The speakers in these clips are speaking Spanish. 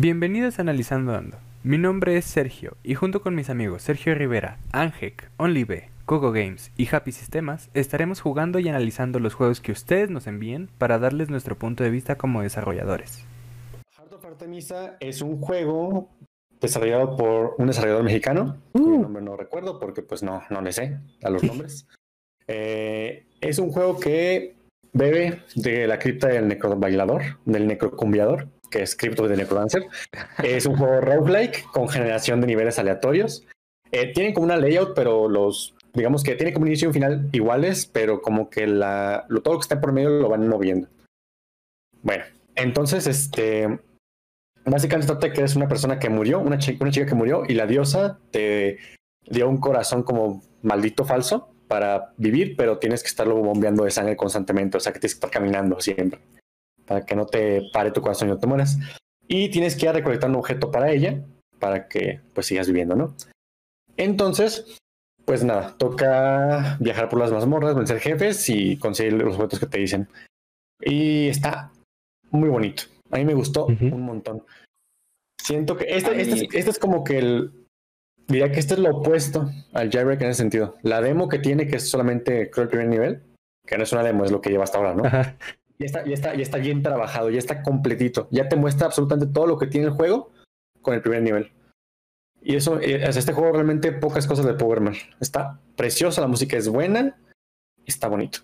Bienvenidos a Analizando Ando. Mi nombre es Sergio y junto con mis amigos Sergio Rivera, Angek, OnlyB, Coco Games y Happy Sistemas estaremos jugando y analizando los juegos que ustedes nos envíen para darles nuestro punto de vista como desarrolladores. Heart of Artemisa es un juego desarrollado por un desarrollador mexicano, cuyo nombre no recuerdo porque pues no, no le sé a los nombres. Eh, es un juego que bebe de la cripta del necrobailador, del necrocumbiador, que es cripto de Necrodancer. Es un juego roguelike con generación de niveles aleatorios. Eh, tienen como una layout, pero los, digamos que tiene como un inicio y un final iguales, pero como que lo, todo lo que está por medio lo van moviendo. Bueno, entonces, este, básicamente trata que eres una persona que murió, una chica, una chica que murió, y la diosa te dio un corazón como maldito falso para vivir, pero tienes que estarlo bombeando de sangre constantemente, o sea que tienes que estar caminando siempre, para que no te pare tu corazón y no te mueras. Y tienes que ir a recolectar un objeto para ella, para que pues sigas viviendo, ¿no? Entonces, pues nada, toca viajar por las mazmorras, vencer jefes y conseguir los objetos que te dicen. Y está muy bonito. A mí me gustó un montón. Siento que este, este, es, este es como que el, Diría que este es lo opuesto al jailbreak en ese sentido. La demo que tiene, que es solamente creo el primer nivel, que no es una demo, es lo que lleva hasta ahora, ¿no? Ya está, ya, está, ya está bien trabajado, ya está completito. Ya te muestra absolutamente todo lo que tiene el juego con el primer nivel. Y eso, eh, este juego realmente pocas cosas de Powerman. Está preciosa, la música es buena, está bonito.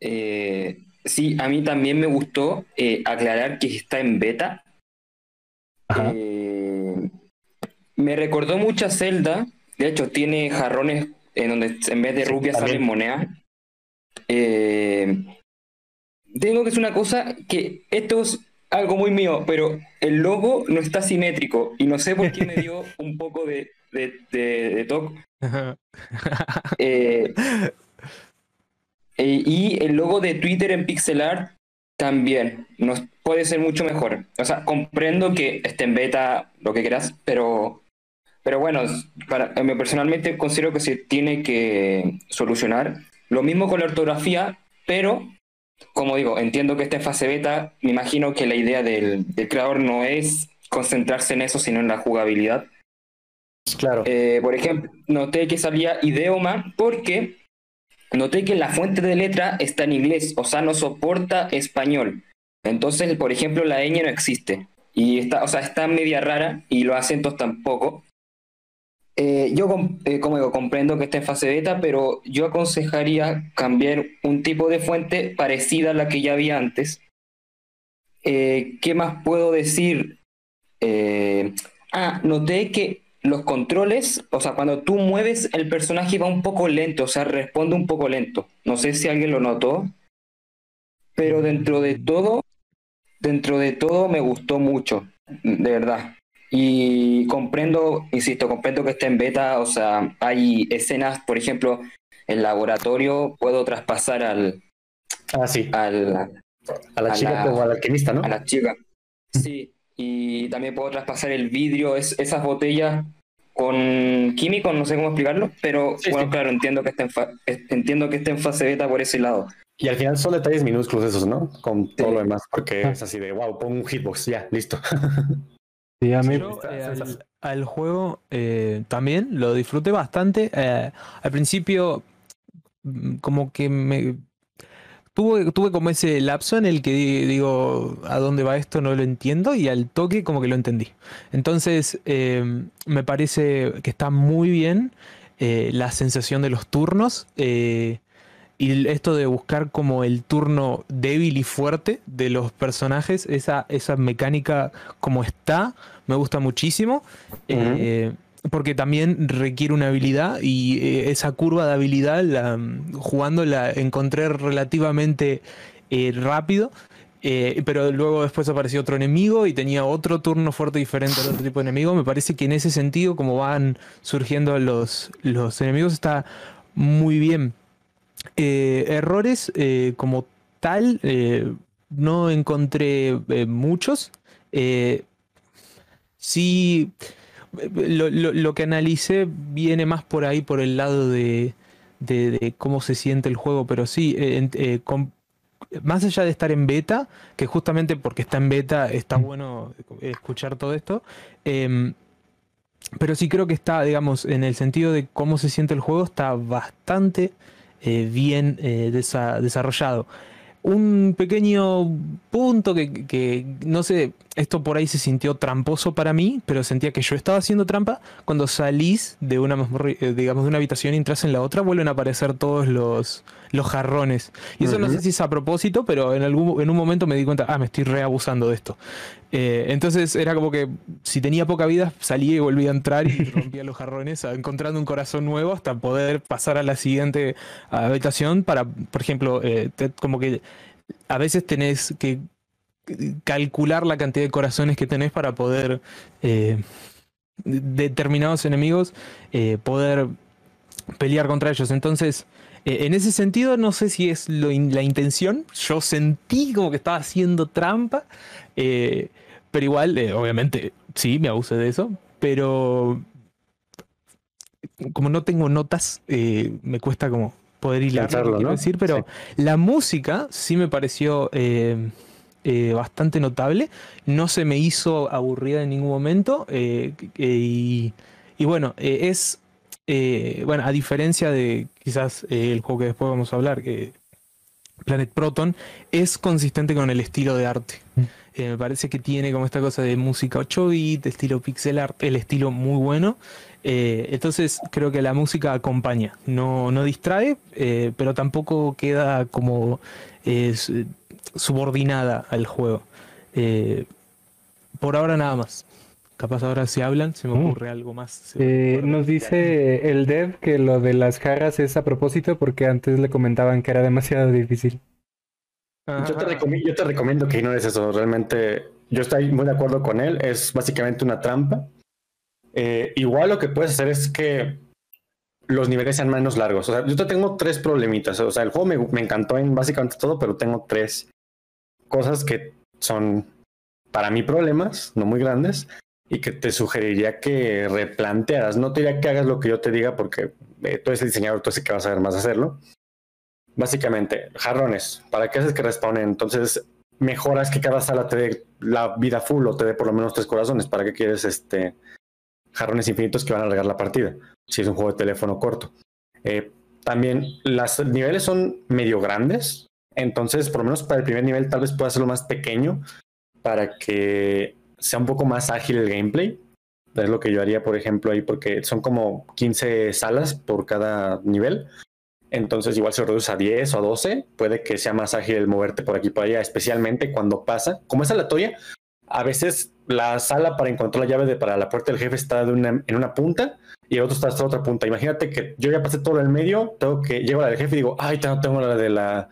Eh, sí, a mí también me gustó eh, aclarar que está en beta. Ajá. Me recordó mucho a Zelda. De hecho, tiene jarrones en donde en vez de rupias salen monedas. Eh, tengo que es una cosa que esto es algo muy mío, pero el logo no está simétrico y no sé por qué me dio un poco de, de, de, toque. Eh, eh, y el logo de Twitter en pixel art también nos puede ser mucho mejor. O sea, comprendo que esté en beta, lo que quieras, pero pero bueno, para, personalmente considero que se tiene que solucionar. Lo mismo con la ortografía, pero como digo, entiendo que está en fase beta. Me imagino que la idea del, creador no es concentrarse en eso, sino en la jugabilidad. Claro. Eh, por ejemplo, noté que salía idioma porque noté que la fuente de letra está en inglés, o sea, no soporta español. Entonces, por ejemplo, la ñ no existe. Y está, o sea, está media rara y los acentos tampoco. Eh, yo, eh, como digo, comprendo que está en fase beta, pero yo aconsejaría cambiar un tipo de fuente parecida a la que ya había antes. Eh, ¿Qué más puedo decir? ah, noté que los controles, o sea, cuando tú mueves el personaje va un poco lento, o sea, responde un poco lento. No sé si alguien lo notó, pero dentro de todo, dentro de todo me gustó mucho, de verdad. Y comprendo, insisto, comprendo que está en beta, o sea, hay escenas, por ejemplo, en laboratorio puedo traspasar al... Ah, sí. Al, a la chica o al alquimista, ¿no? A la chica. Sí, y también puedo traspasar el vidrio, es, esas botellas con químicos, no sé cómo explicarlo, pero bueno, claro, entiendo que, está en entiendo que está en fase beta por ese lado. Y al final son detalles minúsculos esos, ¿no? Con todo lo demás, porque es así de, wow, pongo un hitbox, ya, listo. Sí, a mí eh, al, juego eh, también lo disfruté bastante. Eh, al principio, mm, como que me. Tuve, tuve como ese lapso en el que digo, ¿a dónde va esto? No lo entiendo. Y al toque, como que lo entendí. Entonces, me parece que está muy bien la sensación de los turnos. Y esto de buscar como el turno débil y fuerte de los personajes, esa, esa mecánica como está, me gusta muchísimo. Eh, porque también requiere una habilidad y eh, esa curva de habilidad la, jugando la encontré relativamente eh, rápido. pero luego después apareció otro enemigo y tenía otro turno fuerte diferente al otro tipo de enemigo. Me parece que en ese sentido, como van surgiendo los, los enemigos, está muy bien. Eh, errores eh, como tal, eh, no encontré muchos. sí, lo, que analicé viene más por ahí, por el lado de, cómo se siente el juego, pero sí, más allá de estar en beta, que justamente porque está en beta está bueno escuchar todo esto, em, pero sí creo que está, digamos, en el sentido de cómo se siente el juego, está bastante eh, bien eh, desarrollado. Un pequeño punto que, no sé, esto por ahí se sintió tramposo para mí, pero sentía que yo estaba haciendo trampa. Cuando salís de una, eh, digamos, de una habitación y entras en la otra, vuelven a aparecer todos los, los jarrones. Y eso no sé si es a propósito, pero en, algún, en un momento me di cuenta, ah, me estoy reabusando de esto. Eh, entonces era como que si tenía poca vida, salía y volvía a entrar y rompía los jarrones, encontrando un corazón nuevo hasta poder pasar a la siguiente habitación para, por ejemplo, eh, como que a veces tenés que calcular la cantidad de corazones que tenés para poder eh, determinados enemigos poder pelear contra ellos. Entonces, en ese sentido, no sé si es la intención. Yo sentí como que estaba haciendo trampa. Eh, pero igual, eh, obviamente, sí, me abusé de eso. Pero como no tengo notas, eh, me cuesta como poder hilar lo ¿no? decir. Pero la música sí me pareció bastante notable. No se me hizo aburrida en ningún momento. y bueno, es eh, bueno, a diferencia de quizás eh, el juego que después vamos a hablar, que Planet Proton, es consistente con el estilo de arte. Mm. Eh, me parece que tiene como esta cosa de música 8 bit, estilo pixel art, el estilo muy bueno. entonces creo que la música acompaña, no, no distrae, pero tampoco queda como subordinada al juego. por ahora nada más. Capaz ahora si hablan, se me mm. ocurre algo más. Eh, nos dice el dev que lo de las jarras es a propósito porque antes le comentaban que era demasiado difícil. Yo te, recomiendo, yo te recomiendo que ignores eso. Realmente, yo estoy muy de acuerdo con él. Es básicamente una trampa. Eh, igual lo que puedes hacer es que los niveles sean menos largos. O sea, yo te tengo tres problemitas. O sea, el juego me, me encantó en básicamente todo, pero tengo tres cosas que son para mí problemas, no muy grandes y que te sugeriría que replantearas. No te diría que hagas lo que yo te diga porque eh, tú eres el diseñador, tú sí que vas a ver más hacerlo. Básicamente, jarrones, ¿para qué haces que respawnen? Entonces, mejoras que cada sala te dé la vida full o te dé por lo menos tres corazones. ¿Para qué quieres este jarrones infinitos que van a alargar la partida? Si es un juego de teléfono corto. Eh, también, los niveles son medio grandes. Entonces, por lo menos para el primer nivel, tal vez pueda hacerlo más pequeño para que sea un poco más ágil el gameplay. Es lo que yo haría, por ejemplo, ahí, porque son como 15 salas por cada nivel. Entonces, igual se reduce a 10 o a 12. Puede que sea más ágil el moverte por aquí por allá, especialmente cuando pasa. Como es aleatoria, a veces la sala para encontrar la llave de, para la puerta del jefe está en una punta y el otro está hasta otra punta. Imagínate que yo ya pasé todo el medio, tengo que llego la del jefe y digo, ay, no tengo la de la.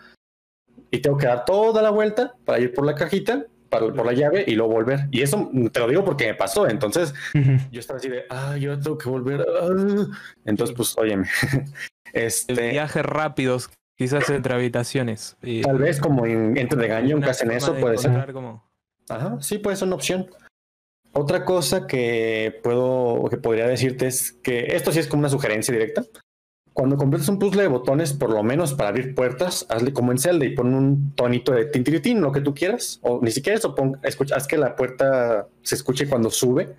Y tengo que dar toda la vuelta para ir por la cajita por la llave y luego volver. Y eso te lo digo porque me pasó. Entonces yo estaba así de, ah, yo tengo que volver. Ah". Entonces, pues, óyeme. este... Viajes rápidos, quizás entre habitaciones. Tal vez como en Entre de Gañón que hacen eso, puede ser. Como... Ajá, sí, puede ser una opción. Otra cosa que puedo o que podría decirte es que esto sí es como una sugerencia directa. Cuando completas un puzzle de botones, por lo menos para abrir puertas, hazle como en Zelda y pon un tonito de tintiritín, lo que tú quieras, o ni siquiera eso, pon, escucha, haz que la puerta se escuche cuando sube,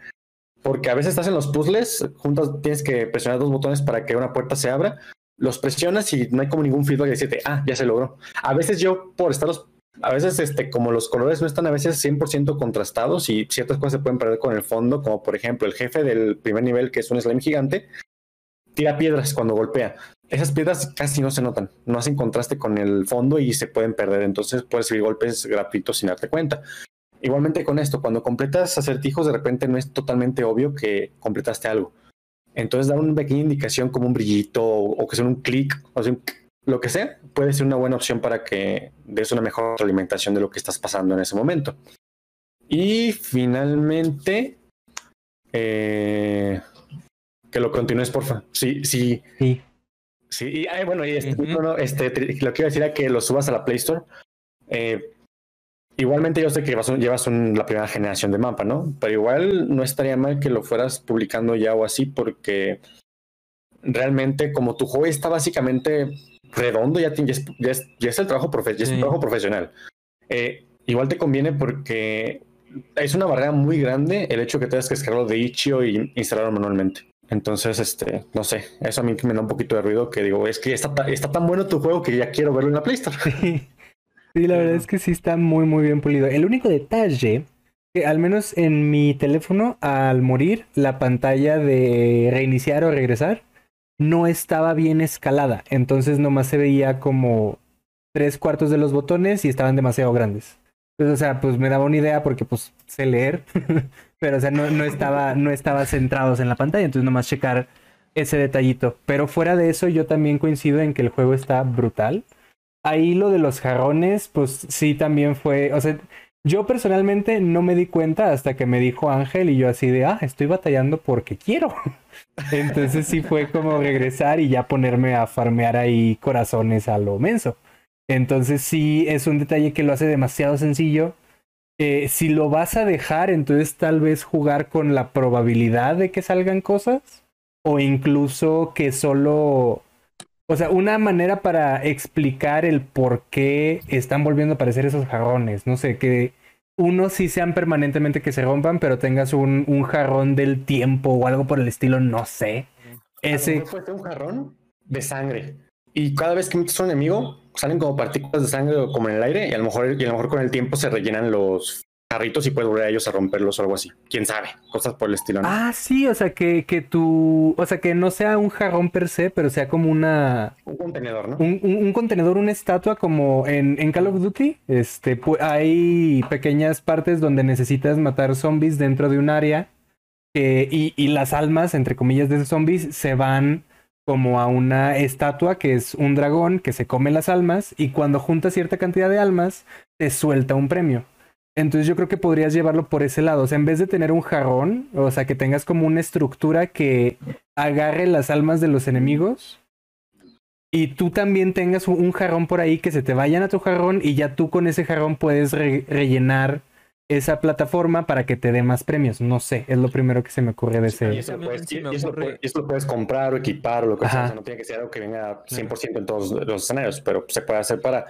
porque a veces estás en los puzzles, juntos tienes que presionar dos botones para que una puerta se abra, los presionas y no hay como ningún feedback de decirte, ah, ya se logró. A veces yo, por estar los, a veces este, como los colores no están a veces 100% contrastados y ciertas cosas se pueden perder con el fondo, como por ejemplo el jefe del primer nivel, que es un slime gigante, tira piedras cuando golpea. Esas piedras casi no se notan, no hacen contraste con el fondo y se pueden perder. Entonces puedes recibir golpes gratuitos sin darte cuenta. Igualmente con esto, cuando completas acertijos, de repente no es totalmente obvio que completaste algo. Entonces dar una pequeña indicación como un brillito o, que sea un clic o sea, lo que sea, puede ser una buena opción para que des una mejor alimentación de lo que estás pasando en ese momento. Y finalmente, eh, que lo continúes, porfa. Sí, sí. Sí. Sí, y bueno, y este, este, lo que iba a decir era que lo subas a la Play Store. Eh, igualmente yo sé que llevas, llevas la primera generación de mapa, ¿no? Pero igual no estaría mal que lo fueras publicando ya o así, porque realmente como tu juego está básicamente redondo, ya, ya, es, el trabajo, trabajo profesional. Eh, igual te conviene porque es una barrera muy grande el hecho que tengas que descargarlo de Itch.io y instalarlo manualmente. Entonces, este, no sé, eso a mí me da un poquito de ruido que digo, es que está, está tan bueno tu juego que ya quiero verlo en la Play Store. Sí, la verdad es que sí está muy, muy bien pulido. El único detalle, que al menos en mi teléfono, al morir, la pantalla de reiniciar o regresar no estaba bien escalada. Entonces nomás se veía como tres cuartos de los botones y estaban demasiado grandes. Pues, o sea, pues me daba una idea porque pues sé leer, pero o sea, no, no, estaba, no estaba centrados en la pantalla, entonces nomás checar ese detallito. Pero fuera de eso, yo también coincido en que el juego está brutal. Ahí lo de los jarrones, pues sí también fue, o sea, yo personalmente no me di cuenta hasta que me dijo Ángel y yo así de, ah, estoy batallando porque quiero. Entonces sí fue como regresar y ya ponerme a farmear ahí corazones a lo menso. Entonces sí es un detalle que lo hace demasiado sencillo. Eh, si lo vas a dejar, entonces tal vez jugar con la probabilidad de que salgan cosas. O incluso que solo... O sea, una manera para explicar el por qué están volviendo a aparecer esos jarrones. No sé, que unos sí sean permanentemente que se rompan, pero tengas un, un jarrón del tiempo o algo por el estilo, no sé. Ese... Puede un jarrón de sangre. Y cada vez que metes a un enemigo, salen como partículas de sangre o como en el aire y a lo mejor, y a lo mejor con el tiempo se rellenan los carritos y puedes volver a ellos a romperlos o algo así. Quién sabe, cosas por el estilo. Ah, sí, o sea que, que tú, o sea que no sea un jarrón per se, pero sea como una... Un contenedor, ¿no? Un, un, contenedor, una estatua como en, en Call of Duty. Este, hay pequeñas partes donde necesitas matar zombies dentro de un área y, y las almas, entre comillas, de esos zombies se van como a una estatua que es un dragón que se come las almas y cuando junta cierta cantidad de almas te suelta un premio. Entonces yo creo que podrías llevarlo por ese lado. O sea, en vez de tener un jarrón, o sea, que tengas como una estructura que agarre las almas de los enemigos. Y tú también tengas un jarrón por ahí que se te vayan a tu jarrón y ya tú con ese jarrón puedes rellenar esa plataforma para que te dé más premios. No sé, es lo primero que se me ocurre de ese. Y eso, lo puedes, comprar o equipar o lo que sea. no tiene que ser algo que venga 100% en todos los escenarios, pero se puede hacer para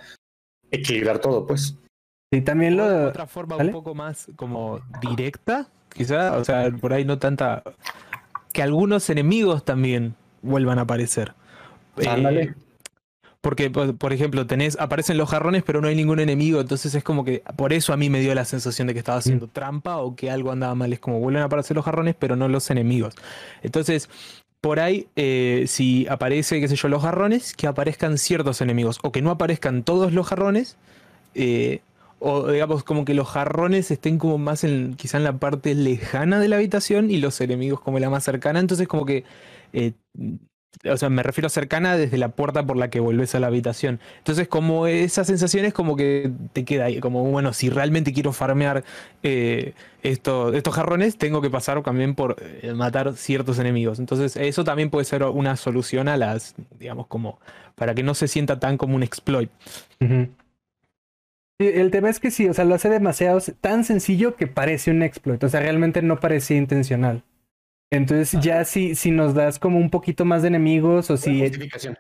equilibrar todo, pues. Sí, también lo. De otra forma un poco más como directa, quizá, o sea, por ahí no tanta. Que algunos enemigos también vuelvan a aparecer. Ándale. Eh, porque, por ejemplo, tenés, aparecen los jarrones, pero no hay ningún enemigo. Entonces es como que por eso a mí me dio la sensación de que estaba haciendo mm. trampa o que algo andaba mal. Es como vuelven a aparecer los jarrones, pero no los enemigos. Entonces, por ahí, eh, si aparece, qué sé yo, los jarrones, que aparezcan ciertos enemigos. O que no aparezcan todos los jarrones. Eh, o digamos como que los jarrones estén como más en quizá en la parte lejana de la habitación y los enemigos como la más cercana. Entonces como que eh, o sea, me refiero a cercana desde la puerta por la que volvés a la habitación. Entonces, como esa sensación es como que te queda ahí, como bueno, si realmente quiero farmear eh, esto, estos jarrones, tengo que pasar también por eh, matar ciertos enemigos. Entonces, eso también puede ser una solución a las, digamos, como para que no se sienta tan como un exploit. el tema es que sí, o sea, lo hace demasiado tan sencillo que parece un exploit. O sea, realmente no parecía intencional. Entonces ya si, si nos das como un poquito más de enemigos o si...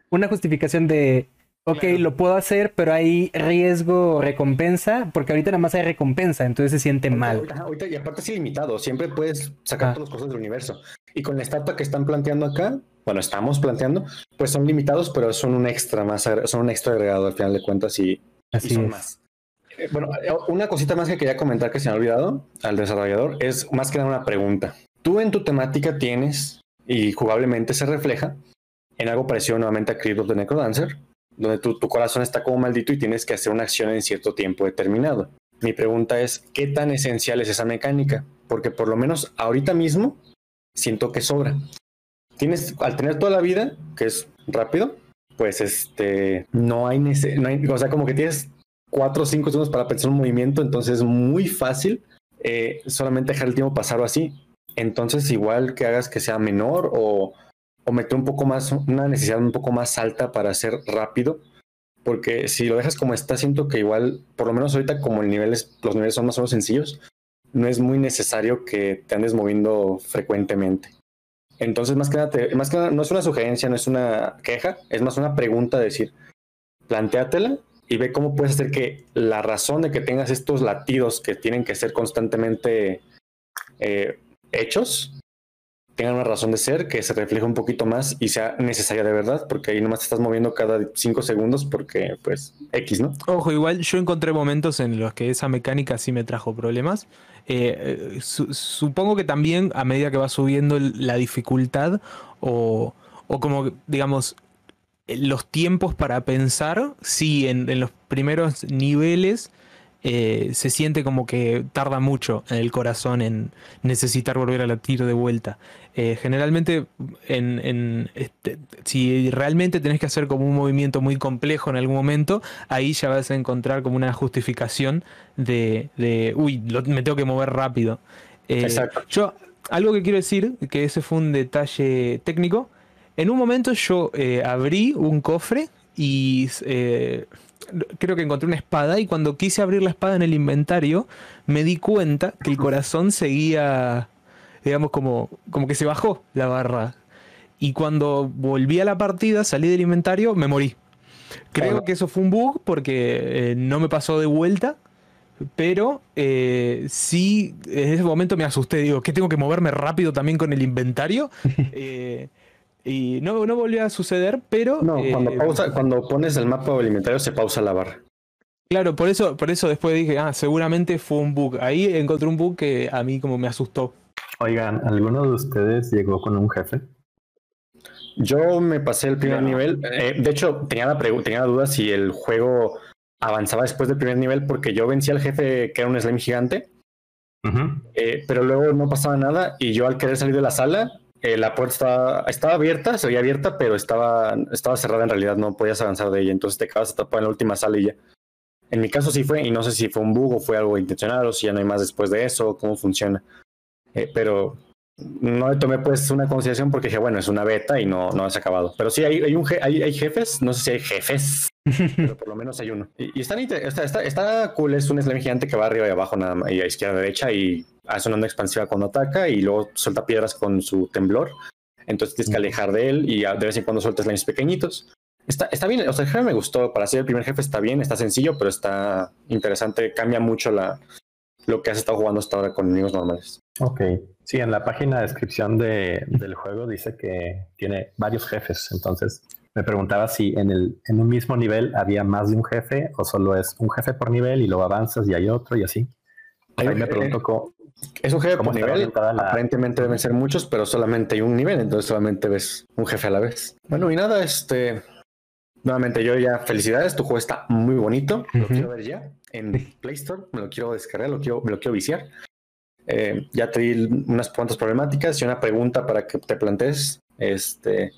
Una justificación de, ok, lo puedo hacer, pero hay riesgo recompensa, porque ahorita nada más hay recompensa, entonces se siente mal. Ahorita, y aparte es ilimitado, siempre puedes sacar todas las cosas del universo. Y con la estatua que están planteando acá, bueno, estamos planteando, pues son limitados, pero son un extra más, son un extra agregado al final de cuentas y, Así son más. Eh, bueno, eh, una cosita más que quería comentar que se me ha olvidado al desarrollador es más que nada una pregunta tú en tu temática tienes, y jugablemente se refleja, en algo parecido nuevamente a Crypt of the Necrodancer, donde tu, corazón está como maldito y tienes que hacer una acción en cierto tiempo determinado. Mi pregunta es, ¿qué tan esencial es esa mecánica? Porque por lo menos ahorita mismo siento que sobra. Tienes, al tener toda la vida, que es rápido, pues este, no hay, no hay o sea, como que tienes cuatro o cinco segundos para pensar un movimiento, entonces es muy fácil eh, solamente dejar el tiempo pasar así entonces igual que hagas que sea menor o, o un poco más, una necesidad un poco más alta para ser rápido, porque si lo dejas como está, siento que igual, por lo menos ahorita como el nivel los niveles son más o menos sencillos, no es muy necesario que te andes moviendo frecuentemente. Entonces, más que nada, más que nada, no es una sugerencia, no es una queja, es más una pregunta de decir, plantéatela y ve cómo puedes hacer que la razón de que tengas estos latidos que tienen que ser constantemente eh, hechos tengan una razón de ser que se refleje un poquito más y sea necesaria de verdad, porque ahí nomás te estás moviendo cada cinco segundos porque, pues, X, ¿no? Ojo, igual yo encontré momentos en los que esa mecánica sí me trajo problemas. Eh, eh, supongo que también a medida que va subiendo la dificultad o, o como, digamos, los tiempos para pensar, sí, en los primeros niveles eh, se siente como que tarda mucho en el corazón en necesitar volver a latir de vuelta. Eh, generalmente, en, este, si realmente tenés que hacer como un movimiento muy complejo en algún momento, ahí ya vas a encontrar como una justificación de, uy, me tengo que mover rápido. Eh, Exacto. Yo, algo que quiero decir, que ese fue un detalle técnico, en un momento yo abrí un cofre y creo que encontré una espada y cuando quise abrir la espada en el inventario me di cuenta que el corazón seguía, digamos, como, como que se bajó la barra. Y cuando volví a la partida, salí del inventario, me morí. Creo que eso fue un bug porque eh, no me pasó de vuelta, pero eh, sí, en ese momento me asusté. Digo, ¿qué tengo que moverme rápido también con el inventario? Eh, y no, no volvió a suceder, pero. No, cuando, eh, pausa, cuando pones el mapa alimentario se pausa la barra. Claro, por eso, por eso después dije, ah, seguramente fue un bug. Ahí encontré un bug que a mí como me asustó. Oigan, ¿alguno de ustedes llegó con un jefe? Yo me pasé el primer nivel. Eh, de hecho, tenía la, tenía la duda si el juego avanzaba después del primer nivel porque yo vencí al jefe que era un slime gigante. Eh, pero luego no pasaba nada y yo al querer salir de la sala eh, la puerta estaba, estaba, abierta, se veía abierta, pero estaba, estaba cerrada en realidad, no podías avanzar de ella, entonces te quedabas atrapado en la última sala y ya. En mi caso sí fue, y no sé si fue un bug o fue algo intencional o si ya no hay más después de eso, cómo funciona. Eh, pero no le tomé pues una consideración porque dije, bueno, es una beta y no, no has acabado. Pero sí, hay, hay, un hay, hay, jefes, no sé si hay jefes, pero por lo menos hay uno. Y, está, está, está, cool, es un slime gigante que va arriba y abajo nada más, y a izquierda y derecha y hace una onda expansiva cuando ataca y luego suelta piedras con su temblor. Entonces tienes que alejar de él y de vez en cuando sueltas slimes pequeñitos. Está, está bien, o sea, el jefe me gustó. Para ser el primer jefe está bien, está sencillo, pero está interesante. Cambia mucho la, lo que has estado jugando hasta ahora con enemigos normales. Ok. Sí, en la página de descripción de, del juego dice que tiene varios jefes. Entonces me preguntaba si en, el, en un mismo nivel había más de un jefe o solo es un jefe por nivel y luego avanzas y hay otro y así. Ahí me pregunto Es un jefe por nivel. Aparentemente deben ser muchos, pero solamente hay un nivel, entonces solamente ves un jefe a la vez. Bueno, y nada, este. Nuevamente, yo ya felicidades, tu juego está muy bonito. Lo quiero ver ya en Play Store, me lo quiero descargar, lo quiero, me lo quiero viciar. Eh, ya te di unas cuantas problemáticas y una pregunta para que te plantees. Este,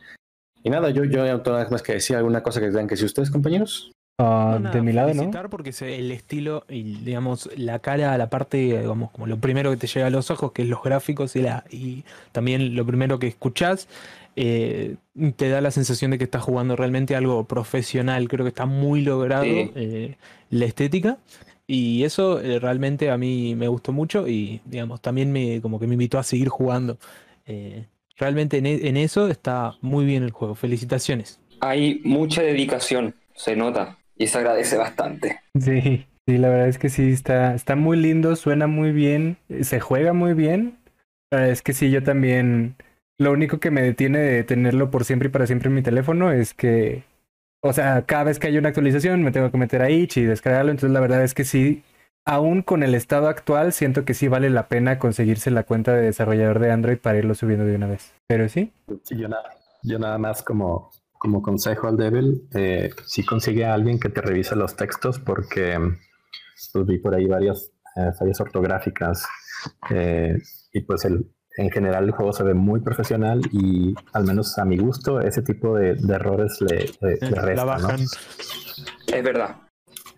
y nada, yo, yo no tengo nada más que decir, alguna cosa que tengan que decir ustedes, compañeros. Ah, de mi lado, ¿no? Porque el estilo y, digamos, la cara, la parte, digamos, como lo primero que te llega a los ojos, que es los gráficos y, la, y también lo primero que escuchás, eh, te da la sensación de que estás jugando realmente algo profesional. Creo que está muy logrado eh, la estética. Y eso eh, realmente a mí me gustó mucho y, digamos, también me, como que me invitó a seguir jugando. Realmente e, en eso está muy bien el juego. Felicitaciones. Hay mucha dedicación, se nota y se agradece bastante. Sí, sí, la verdad es que sí, está, está muy lindo, suena muy bien, se juega muy bien. es que sí, yo también, lo único que me detiene de tenerlo por siempre y para siempre en mi teléfono es que, o sea, cada vez que hay una actualización me tengo que meter ahí y descargarlo, entonces la verdad es que sí, aún con el estado actual, siento que sí vale la pena conseguirse la cuenta de desarrollador de Android para irlo subiendo de una vez. Pero sí. Sí, yo nada, yo nada más como como consejo al Devil, eh, si consigue a alguien que te revise los textos, porque pues, vi por ahí varias eh, fallas ortográficas eh, y pues el, en general el juego se ve muy profesional y al menos a mi gusto ese tipo de, errores le, le, bajan. Es verdad.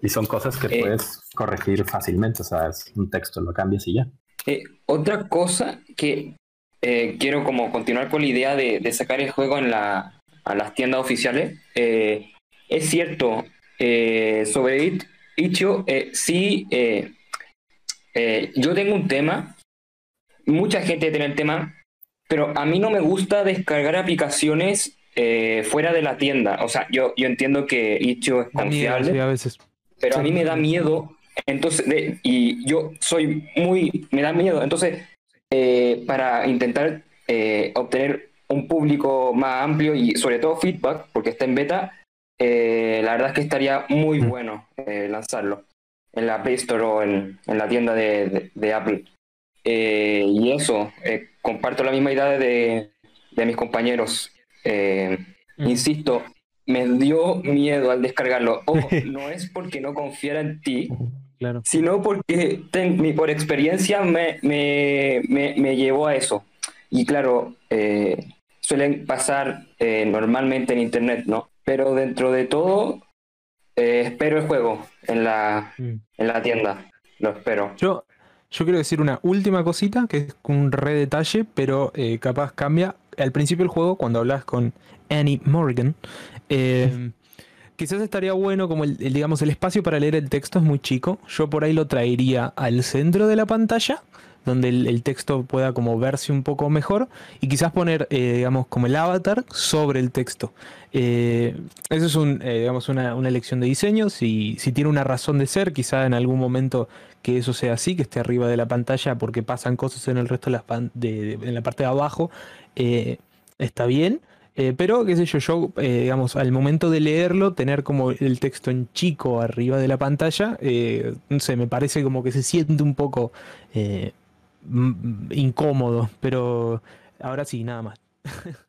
Y son cosas que puedes corregir fácilmente, o sea, es un texto, lo cambias y ya. otra cosa que quiero como continuar con la idea de sacar el juego en la, a las tiendas oficiales. Eh, es cierto, eh, sobre Itch.io, eh, sí, yo tengo un tema, mucha gente tiene el tema, pero a mí no me gusta descargar aplicaciones eh, fuera de la tienda. O sea, yo, yo entiendo que Itch.io es confiable, a veces. Pero a mí me da miedo. Entonces, y yo soy muy, me da miedo. Entonces, eh, para intentar eh, obtener un público más amplio y sobre todo feedback, porque está en beta, la verdad es que estaría muy mm. bueno lanzarlo en la Play Store o en, la tienda de, de Apple. y eso, comparto la misma idea de, de mis compañeros. Eh, insisto, me dio miedo al descargarlo. no es porque no confiara en ti, claro. sino porque por experiencia me, me, me, llevó a eso. Y claro, eh, suelen pasar eh, normalmente en Internet, ¿no? Pero dentro de todo, espero el juego en la, mm. en la tienda. Lo espero. Yo, yo quiero decir una última cosita, que es un re detalle, pero capaz cambia al principio del juego, cuando hablas con Annie Morgan, eh, quizás estaría bueno como el, digamos, el espacio para leer el texto es muy chico. Yo por ahí lo traería al centro de la pantalla, donde el, texto pueda como verse un poco mejor y quizás poner, eh, digamos, como el avatar sobre el texto. Eh, eso es un, digamos, una, elección de diseño. Si, si tiene una razón de ser, quizá en algún momento que eso sea así, que esté arriba de la pantalla porque pasan cosas en el resto de, las de, en la parte de abajo eh, está bien. Eh, pero, qué sé yo, yo, eh, digamos, al momento de leerlo, tener como el texto en chico arriba de la pantalla, no sé, me parece como que se siente un poco incómodo, pero ahora sí, nada más.